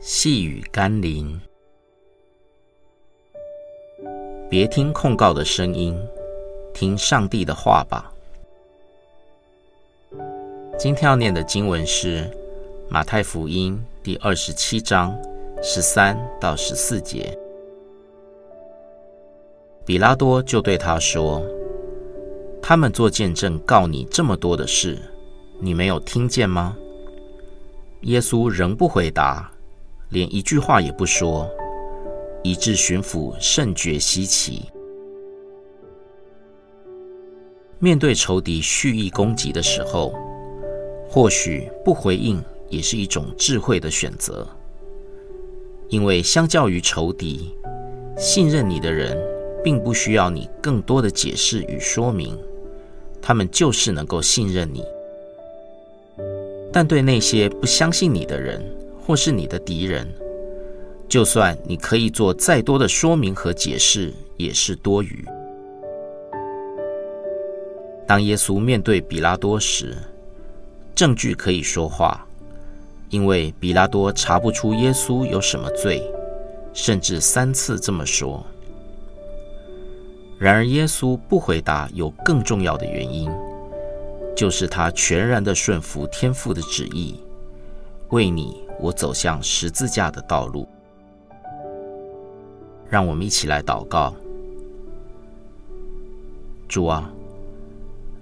细雨甘霖，别听控告的声音，听上帝的话吧。今天要念的经文是马太福音第二十七章十三到十四节。比拉多就对他说：“他们做见证告你这么多的事，你没有听见吗？”耶稣仍不回答，连一句话也不说，以致巡抚甚觉稀奇。面对仇敌蓄意攻击的时候，或许不回应也是一种智慧的选择，因为相较于仇敌，信任你的人并不需要你更多的解释与说明，他们就是能够信任你。但对那些不相信你的人或是你的敌人，就算你可以做再多的说明和解释，也是多余。当耶稣面对比拉多时，证据可以说话，因为比拉多查不出耶稣有什么罪，甚至三次这么说。然而耶稣不回答，有更重要的原因，就是他全然的顺服天父的旨意，为你我走向十字架的道路。让我们一起来祷告。主啊，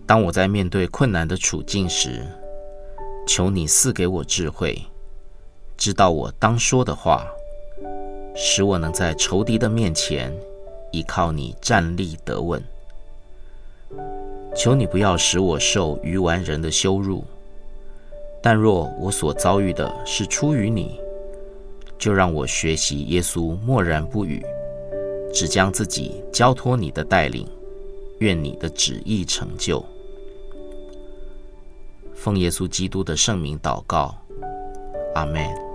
当我在面对困难的处境时，求你赐给我智慧，知道我当说的话，使我能在仇敌的面前依靠你站立得稳。求你不要使我受愚顽人的羞辱，但若我所遭遇的是出于你，就让我学习耶稣默然不语，只将自己交托你的带领，愿你的旨意成就。奉耶稣基督的圣名祷告，阿门。